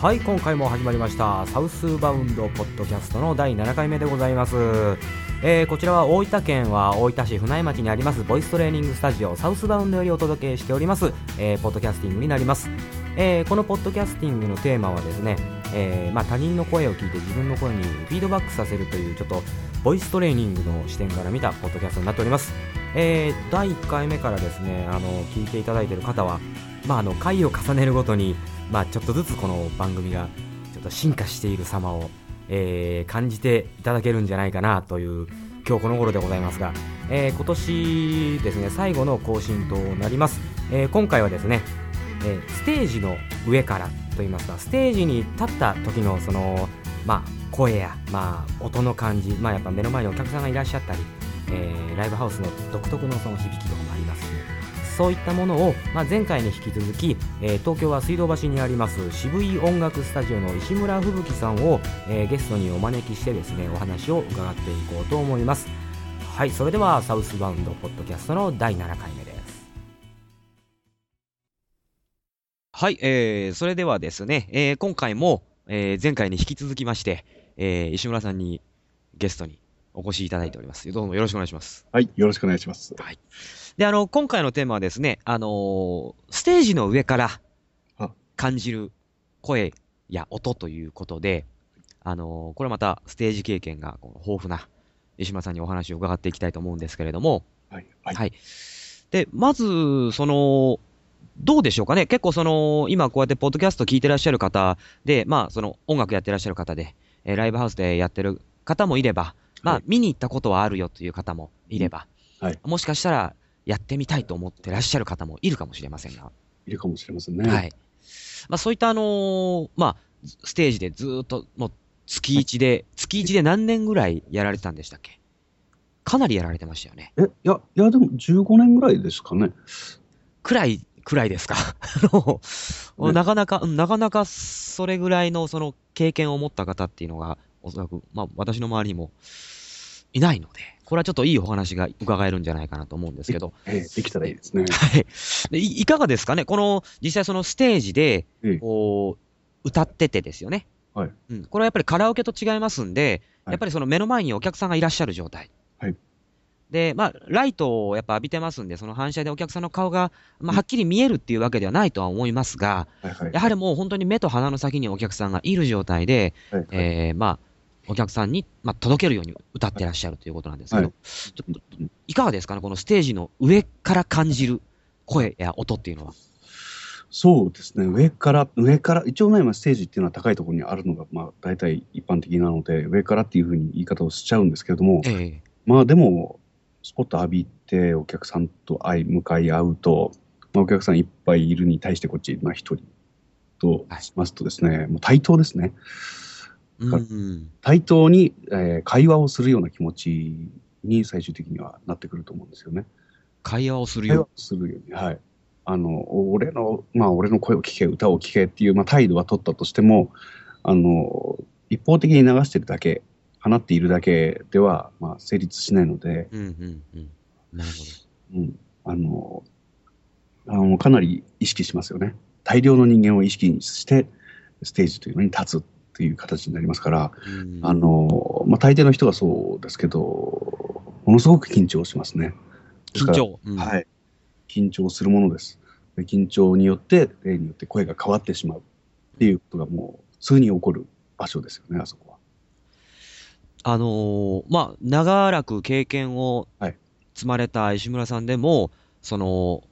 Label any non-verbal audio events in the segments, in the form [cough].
はい今回も始まりましたサウスバウンドポッドキャストの第7回目でございます、えーこちらは大分県は大分市船井町にありますボイストレーニングスタジオサウスバウンドよりお届けしております、えーポッドキャスティングになります、えーこのポッドキャスティングのテーマはですね、えまあ、他人の声を聞いて自分の声にフィードバックさせるというちょっとボイストレーニングの視点から見たポッドキャストになっております、え第1回目からですねあの聞いていただいている方はまあ、あの回を重ねるごとに、まあ、ちょっとずつこの番組がちょっと進化している様を、えー感じていただけるんじゃないかなという今日この頃でございますが、えー今年ですね最後の更新となります、えー今回はですね、えステージの上からといいますかステージに立った時のその、まあ、声や、まあ、音の感じ、まあ、やっぱ目の前にお客さんがいらっしゃったり、えーライブハウスの独特のその響き、そういったものを、まあ、前回に引き続き、えー東京は水道橋にあります渋い音楽スタジオの石村吹雪さんを、えーゲストにお招きしてですねお話を伺っていこうと思います。はいそれではサウスバウンドポッドキャストの第7回目です。はい、えー、それではですね、えー今回も、えー前回に引き続きまして、えー石村さんにゲストにお越しいただいております。どうもよろしくお願いします。はい、よろしくお願いします。で、あの、今回のテーマはですね、あのーステージの上からあ。感じる声や音ということで、あのーこれまたステージ経験が豊富な石村さんにお話を伺っていきたいと思うんですけれども、はい、はい、はい。で、まず、その、どうでしょうかね。結構その、今こうやってポッドキャスト聞いてらっしゃる方で、まあその音楽やってらっしゃる方で、えーライブハウスでやってる方もいれば、まはいあ見に行ったことはあるよという方もいれば、はいもしかしたらやってみたいと思ってらっしゃる方もいるかもしれませんが、いるかもしれませんね。はい。まあそういったあのーまあ、ステージでずーっと、もう月1で、月1で何年ぐらいやられてたんでしたっけ？かなりやられてましたよね。え、いや、いや、でも15年ぐらいですかね。くらい、くらいですか？[laughs] あの、ねなかなか、うんなかなかそれぐらいのその経験を持った方っていうのが、おそらく、まあ私の周りにもいないので、これはちょっといいお話が伺えるんじゃないかなと思うんですけど、ええできたらいいですね。はい。でいいかがですかね？この、実際そのステージで、ええこう、歌っててですよね。はい。うん。これはやっぱりカラオケと違いますんで、はいやっぱりその目の前にお客さんがいらっしゃる状態。はい。で、まあ、ライトをやっぱ浴びてますんで、その反射でお客さんの顔が、まあ、はっきり見えるっていうわけではないとは思いますが、はい、はい。やはりもう本当に目と鼻の先にお客さんがいる状態で、はい、はいえー、まあ、お客さんに、まあ、届けるように歌ってらっしゃるということなんですけど、はいちょっといかがですかねこのステージの上から感じる声や音っていうのは。そうですね。上から、上から、一応ね、まあステージっていうのは高いところにあるのが、まあ、大体一般的なので、上からっていうふうに言い方をしちゃうんですけれども、ええまあ、でも、スポット浴びて、お客さんと相向かい合うと、まあ、お客さんいっぱいいるに対して、こっち、まあ、一人としますとですね、もう対等ですね。対等に、えー会話をするような気持ちに最終的にはなってくると思うんですよね。会話をするよをするように、はい。あの、俺の、まあ、俺の声を聞け、歌を聞けっていう、まあ、態度は取ったとしても、あの、一方的に流してるだけ、放っているだけでは、まあ、成立しないので、う。うんうんうん。なるほうん、あの、あの、かなり意識しますよね。大量の人間を意識して、ステージというのに立つっていう形になりますから、ど。うんあの、まあ、大抵の人がそうですけど、ものすごく緊張しますね。緊張。うんはい。緊張するものです。で緊張によって、例によって声が変わってしまうっていうことがもう、普通に起こる場所ですよね、あそこは。あのーまあ、長らく経験をはい積まれた石村さんでも、その、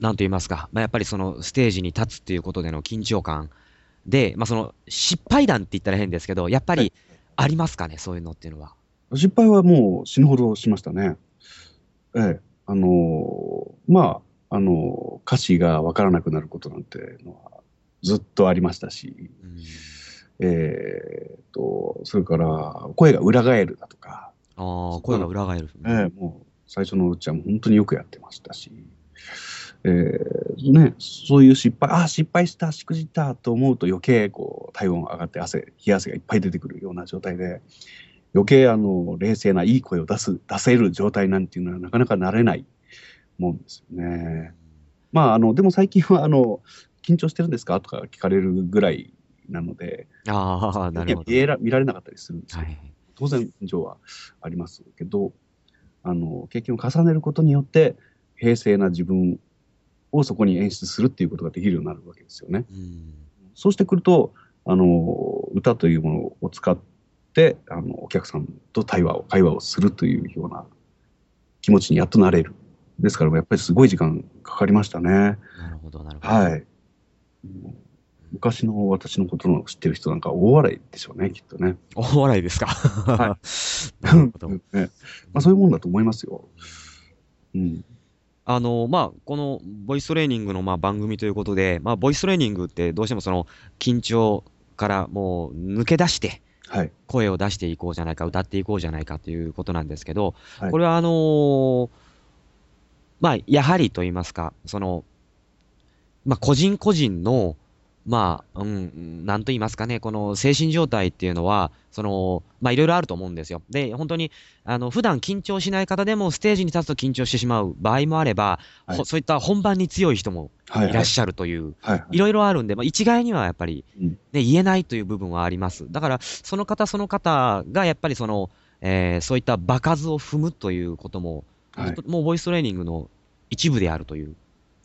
なんと言いますか、まあ、やっぱりそのステージに立つっていうことでの緊張感で、まあ、その失敗談って言ったら変ですけど、やっぱりはいありますかね、そういうのっていうのは。失敗はもう死ぬほどしましたね。ええ。あのーまあ、あのー歌詞がわからなくなることなんてのはずっとありましたし、うんえーと、それから声が裏返るだとか、ああ、声が裏返る。ええもう最初のうちは本当によくやってましたし、えーね、そういう失敗、ああ、失敗した、しくじったと思うと余計こう体温上がって汗、冷や汗がいっぱい出てくるような状態で、余計あの冷静ないい声を出す、出せる状態なんていうのはなかなかなれないもんですよね。まあ、あの、でも最近はあの、緊張してるんですか？とか聞かれるぐらいなので、ああ、なるほど。見えら見られなかったりするんですよ。はい。当然上はありますけど、あの、経験を重ねることによって、平静な自分をそこに演出するっていうことができるようになるわけですよね。うん。そうしてくると、あの、歌というものを使って、あの、お客さんと対話を、会話をするというような気持ちにやっとなれる。ですから、やっぱりすごい時間かかりましたね。なるほど、なるほど。はい。昔の私のことの知ってる人なんか大笑いでしょうね、きっとね。お笑いですか？は [laughs] なるほど。ね [laughs] まあ、そういうもんだと思いますよ。うん。あの、まあ、このボイストレーニングのまあ番組ということで、まあ、ボイストレーニングってどうしてもその緊張からもう抜け出してはい。声を出していこうじゃないか、歌っていこうじゃないかということなんですけど、はいこれはあのーまあ、やはりと言いますか、その、まあ、個人個人の、まあ、うん、なんと言いますかね、この精神状態っていうのは、その、まあ、いろいろあると思うんですよ。で、本当に、あの、普段緊張しない方でもステージに立つと緊張してしまう場合もあれば、はいほそういった本番に強い人もはい。いらっしゃるという、はい。はい。いろいろあるんで、まあ、一概にはやっぱり、うんね、言えないという部分はあります。だから、その方その方がやっぱりその、えーそういった場数を踏むということも、はい。もうボイストレーニングの一部であるという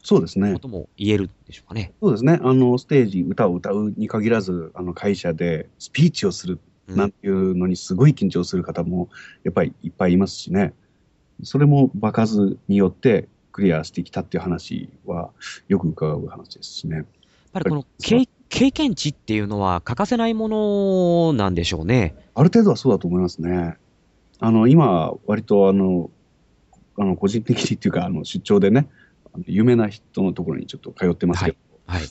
そうですねこ。とも言えるでしょうかね。そうですね。あの、ステージ、歌を歌うに限らず、あの、会社でスピーチをするうんなんていうのにすごい緊張する方も、やっぱりいっぱいいますしね。それも場数によってクリアしてきたっていう話は、よく伺う話ですしね。やっぱりこの経経験値っていうのは欠かせないものなんでしょうね。ある程度はそうだと思いますね。あの、今、割とあの、あの、個人的にっていうか、あの、出張でね、有名な人のところにちょっと通ってますけど、はい。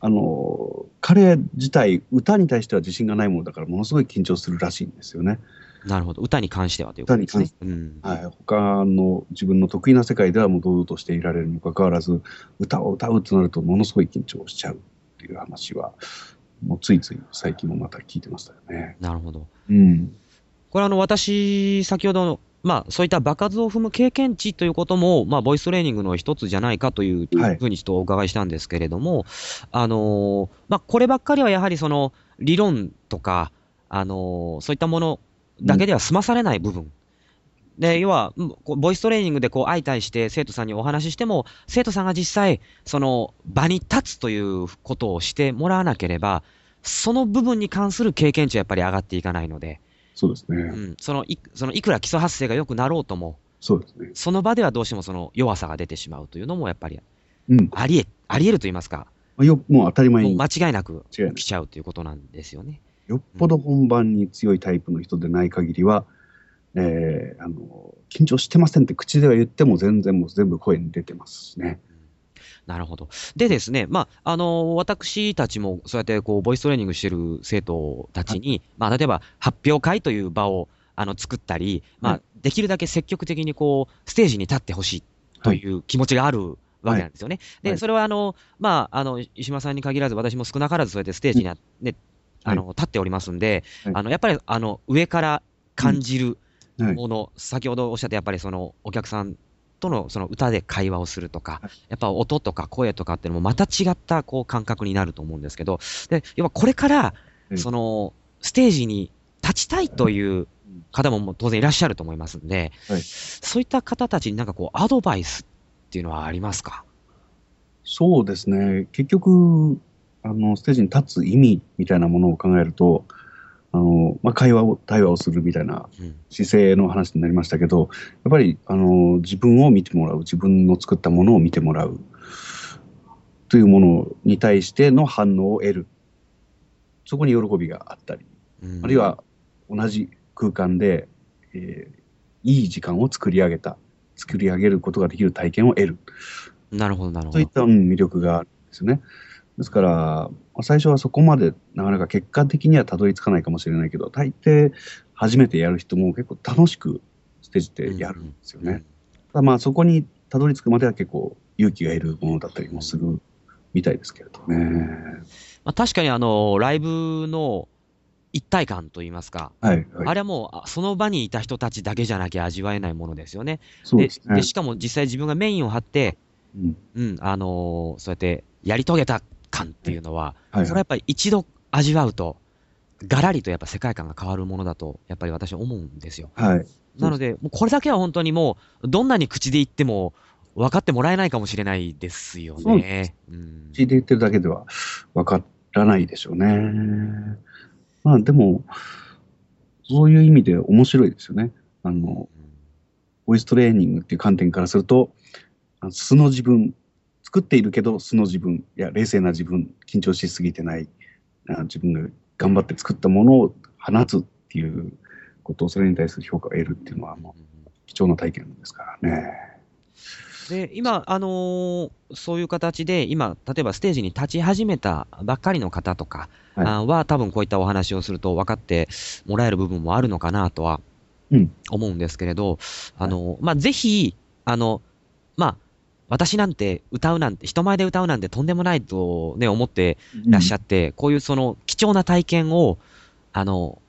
あの、彼自体、歌に対しては自信がないものだから、ものすごい緊張するらしいんですよね。なるほど。歌に関してはということですね。うん。はい。他の自分の得意な世界ではもう堂々としていられるにもかかわらず、歌を歌うとなると、ものすごい緊張しちゃうっていう話は、もうついつい最近もまた聞いてましたよね。なるほど。うん。これあの、私、先ほどの、まあ、そういった場数を踏む経験値ということも、まあ、ボイストレーニングの一つじゃないかというはい。ふうにちょっとお伺いしたんですけれども、あのーまあ、こればっかりはやはりその、理論とか、あのーそういったものだけでは済まされない部分。で、要は、うんこうボイストレーニングでこう相対して生徒さんにお話ししても、生徒さんが実際、その場に立つということをしてもらわなければ、その部分に関する経験値はやっぱり上がっていかないので、そうですね。うん、そのいそのいくら基礎発声が良くなろうとも、そうですね。その場ではどうしてもその弱さが出てしまうというのもやっぱりうん。ありえ、ありえると言いますか、よもう当たり前に、間違いなく起きちゃうということなんですよね。よっぽど本番に強いタイプの人でない限りは、えーあの、緊張してませんって口では言っても全然もう全部声に出てますしね。なるほど。でですね、まあ、あの私たちもそうやってこう、ボイストレーニングしてる生徒たちに、まあ、例えば発表会という場をあの作ったり、まあは、できるだけ積極的にこう、ステージに立ってほしいという気持ちがあるわけなんですよね。で、はい。それはあの、まあ、あの、石間さんに限らず、私も少なからずそうやってステージにな、ね、あの、立っておりますんで、はい。あの、やっぱりあの、上から感じるはい。もの、先ほどおっしゃったやっぱりその、お客さんとのその歌で会話をするとか、はい。やっぱ音とか声とかっていうのもまた違ったこう感覚になると思うんですけど、で、要はこれからう、ん。その、ステージに立ちたいという方も当然いらっしゃると思いますんで、はい。そういった方たちになんかこう、アドバイスっていうのはありますか？そうですね。結局、あの、ステージに立つ意味みたいなものを考えると、あの、まあ、会話を、対話をするみたいなうん。姿勢の話になりましたけど、やっぱり、あの、自分を見てもらう、自分の作ったものを見てもらう、というものに対しての反応を得る。そこに喜びがあったり、うんあるい、は同じ空間で、えーいい時間を作り上げた、作り上げることができる体験を得る。なるほど、なるほどそういっ。たうん魅力があるんですよね。ですから、まあ最初はそこまでなかなか結果的にはたどり着かないかもしれないけど、大抵初めてやる人も結構楽しくステージでやるんですよね。ただまあそこにたどり着くまでは結構勇気がいるものだったりもするみたいですけれどね。まあ、確かにあの、ライブの一体感といいますか、はい、はい。あれはもうあその場にいた人たちだけじゃなきゃ味わえないものですよね。ですねで。しかも実際自分がメインを張って、うんうん、あのーそうやってやり遂げた感っていうのは、はい、それはやっぱり一度味わうと、がらりとやっぱ世界観が変わるものだと、やっぱり私は思うんですよ。はい。なので、もうこれだけは本当にもう、どんなに口で言っても、分かってもらえないかもしれないですよそう。うん口で言ってるだけでは分からないでしょうね。まあでも、そういう意味で面白いですよね。あの、ボイストレーニングっていう観点からすると、素の自分、作っているけど素の自分、いや、冷静な自分、緊張しすぎてない、あ自分が頑張って作ったものを放つっていうことを、それに対する評価を得るっていうのは、もう貴重な体験ですからね。で、今、あのーそういう形で、今、例えばステージに立ち始めたばっかりの方とかはは、多分こういったお話をすると分かってもらえる部分もあるのかなとはうん思うんですけれど、あの、まあ、ぜひ、あの、まあ、私なんて歌うなんて、人前で歌うなんてとんでもないとね、思っていらっしゃって、こういうその貴重な体験を、あの、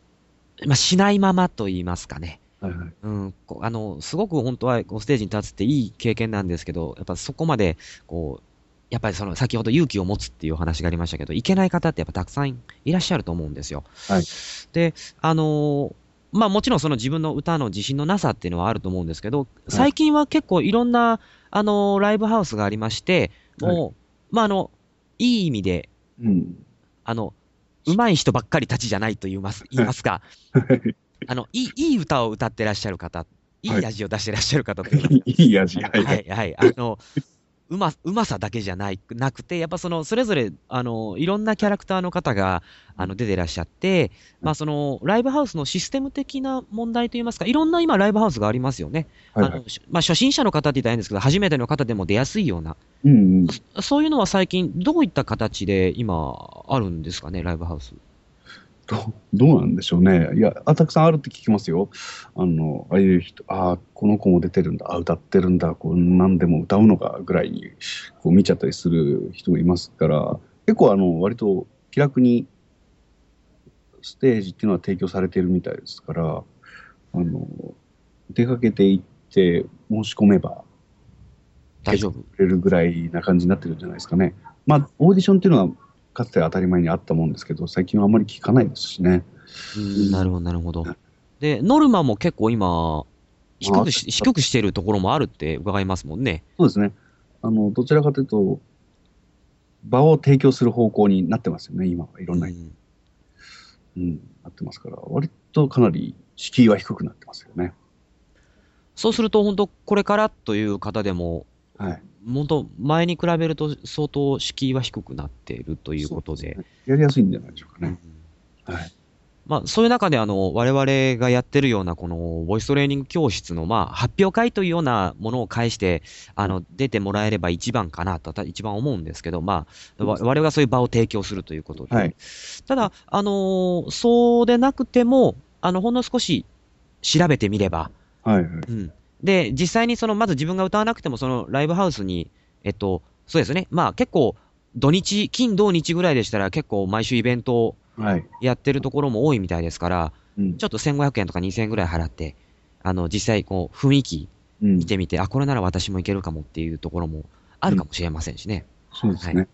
まあ、しないままと言いますかね。はいはいうん、あの、すごく本当はこうステージに立つっていい経験なんですけど、やっぱそこまで、こう、やっぱりその、先ほど勇気を持つっていうお話がありましたけど、いけない方ってやっぱたくさんいらっしゃると思うんですよ。はいで、あのーまあもちろんその自分の歌の自信のなさっていうのはあると思うんですけど、最近は結構いろんな、あのーライブハウスがありまして、もう、まああの、いい意味で、うん。あの、上手い人ばっかりたちじゃないと言います、言いますか、あの、いい、いい歌を歌ってらっしゃる方、いはいい味を出してらっしゃる方というか、[laughs] いい味。は、はいい。はい、はい。あの、うま、うまさだけじゃない、なくて、やっぱその、それぞれ、あの、いろんなキャラクターの方が、あの、出てらっしゃって、まあその、ライブハウスのシステム的な問題といいますか、いろんな今ライブハウスがありますよね。はいはいあの、しまあ初心者の方って言ったらいいんですけど、初めての方でも出やすいような、うんうん。そういうのは最近、どういった形で今、あるんですかね、ライブハウス。[laughs] どうどうなんでしょうね。いや、あたくさんあるって聞きますよ。あの、ああいう人、ああ、この子も出てるんだ、あ歌ってるんだ、こう何でも歌うのかぐらいにこう見ちゃったりする人もいますから、結構あの、割と気楽にステージっていうのは提供されているみたいですから、あの、出かけていって申し込めば大丈夫くれるぐらいな感じになってるんじゃないですかね。まあ、オーディションっていうのはかつては当たり前にあったもんですけど、最近はあまり聞かないですしね。うんなるほど、なるほど。で、ノルマも結構今、低くし、低くしてるところもあるって伺いますもんね。そうですね。あの、どちらかというと、場を提供する方向になってますよね、今はいろんな、うんうん、なってますから、割とかなり敷居は低くなってますよね。そうすると、本当これからという方でも、はい。本当前に比べると相当敷居は低くなっているということで。そうすねやりやすいんじゃないでしょうかうんね。はい。まあ、そういう中で、あの、我々がやってるような、この、ボイストレーニング教室の、まあ、発表会というようなものを介して、あの、出てもらえれば一番かなと、た一番思うんですけど、まあ、わ我々がそういう場を提供するということで。はいただ、あのーそうでなくても、あの、ほんの少し調べてみれば、はいはい。うん。で、実際にその、まず自分が歌わなくても、そのライブハウスに、えっと、そうですね。まあ結構、土日、金土日ぐらいでしたら結構毎週イベントをはい。やってるところも多いみたいですから、うんちょっと1500円とか2000円ぐらい払って、あの、実際こう、雰囲気うん見てみて、あ、これなら私もいけるかもっていうところもあるかもしれませんしね。そうですね。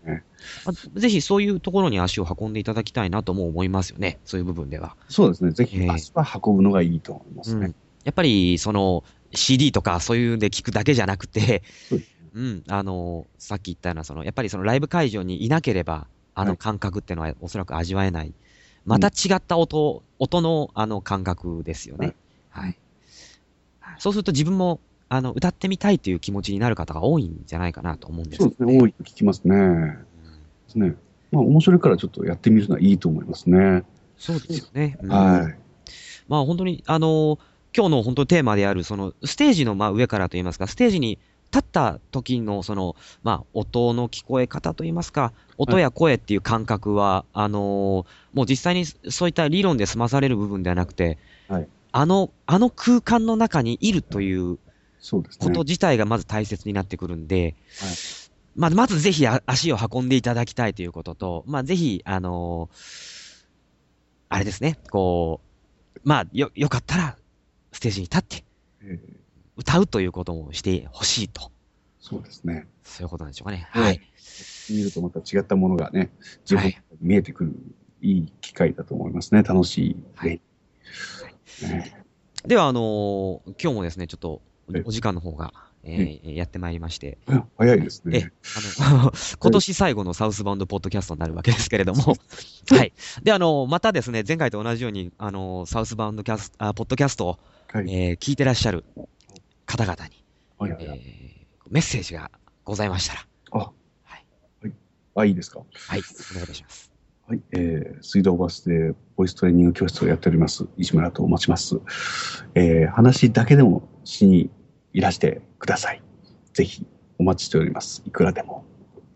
まあぜひそういうところに足を運んでいただきたいなとも思いますよね。そういう部分では。そうですね。ぜひええ足は運ぶのがいいと思いますうんね。やっぱり、その、CD とかそういうので聞くだけじゃなくて、そうん、あの、さっき言ったような、その、やっぱりそのライブ会場にいなければ、あのはい感覚っていうのはおそらく味わえない。また違った音、音のあの感覚ですよね。はい。そうすると自分も、あの、歌ってみたいという気持ちになる方が多いんじゃないかなと思うんですそうですね。多いと聞きますね。ですね。まあ、面白いからちょっとやってみるのはいいと思いますね。そうですよね。うんはい。まあ本当に、あのー今日の本当にテーマである、その、ステージのまあ上からといいますか、ステージに立った時の、その、まあ、音の聞こえ方といいますか、音や声っていう感覚は、あのーもう実際にそういった理論で済まされる部分ではなくて、はいあの、あの空間の中にいるというそうですね。こと自体がまず大切になってくるんで、はいまあ、まずぜひあ足を運んでいただきたいということと、まあ、ぜひ、あのーあれですね、こう、まあ、よ、よかったら、ステージに立って、ええ歌うということもしてほしいと。そうですね。そういうことなんでしょうかね。はいはい。見るとまた違ったものがね、自分に見えてくるいい機会だと思いますね。楽しい。はいねでは、あのー今日もですね、ちょっとえお時間の方が、えーやってまいりまして、あ早いですえね。あの [laughs] 今年最後のサウスバウンドポッドキャストになるわけですけれども、[laughs] はい。で、あの、またですね、前回と同じように、あの、サウスバウンドキャスあポッドキャストを、はい。えー聞いてらっしゃる方々に、はいえーメッセージがございましたら、あ、はい。あ、いいですか？はい、お願いいたします。はい、えー、水道バスでボイストレーニング教室をやっております、石村と申します。えー、話だけでもしにいらしてください。ぜひお待ちしております。いくらでも。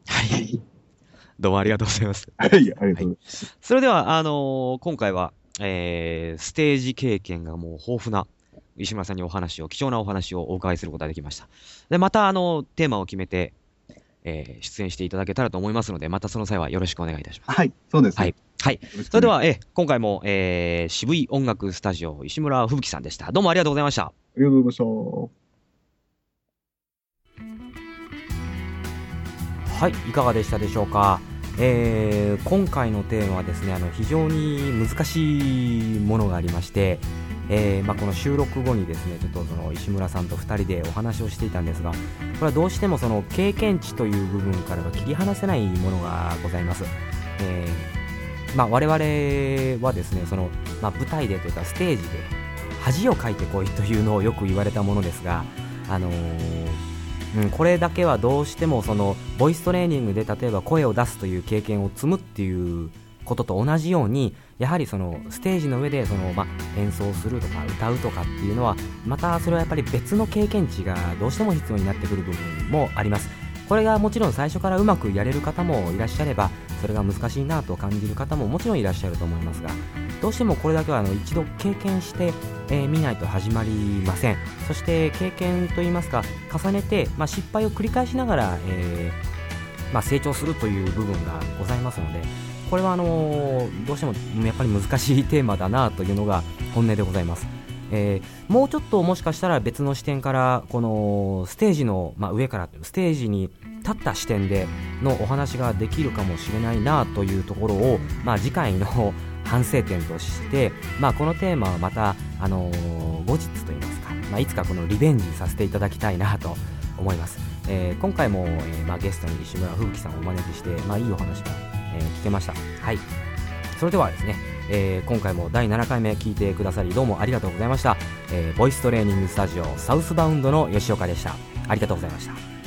はい。[laughs] どうもありがとうございます。はい、ありがとうございます。それでは、あのー今回は、えーステージ経験がもう豊富な石村さんにお話を、貴重なお話をお伺いすることができました。で、また、あの、テーマを決めて、えー出演していただけたらと思いますので、またその際はよろしくお願いいたします。はい、そうです、はい。はい。それでは、えー今回も、えー渋い音楽スタジオ、石村吹雪さんでした。どうもありがとうございました。ありがとうございました。はい、いかがでしたでしょうか？えー今回のテーマはですね、あの非常に難しいものがありまして、えーまあ、この収録後にですね、ちょっとその石村さんと2人でお話をしていたんですが、これはどうしてもその経験値という部分からは切り離せないものがございます。えーまあ、我々はですね、そのまあ、舞台でというかステージで恥をかいてこいというのをよく言われたものですが、あのうん、これだけはどうしてもそのボイストレーニングで例えば声を出すという経験を積むっていうことと同じようにやはりそのステージの上でその、ま、演奏するとか歌うとかっていうのはまたそれはやっぱり別の経験値がどうしても必要になってくる部分もあります。これがもちろん最初からうまくやれる方もいらっしゃればそれが難しいなと感じる方ももちろんいらっしゃると思いますがどうしてもこれだけはあの一度経験してえー見ないと始まりません。そして経験といいますか重ねて、まあ、失敗を繰り返しながら、えーまあ、成長するという部分がございますのでこれはあのーどうしてもやっぱり難しいテーマだなというのが本音でございます、えーもうちょっともしかしたら別の視点からこのステージの、まあ、上からステージに立った視点でのお話ができるかもしれないなというところを、まあ、次回の [laughs] 反省点として、まあ、このテーマはまた、あのー後日といいますか、まあ、いつかこのリベンジさせていただきたいなと思います、えー今回も、えーまあ、ゲストに石村吹雪さんをお招きして、まあ、いいお話が、え聞けました。はい。それではですね、えー今回も第7回目聞いてくださりどうもありがとうございました、えーボイストレーニングスタジオサウスバウンドの吉岡でした。ありがとうございました。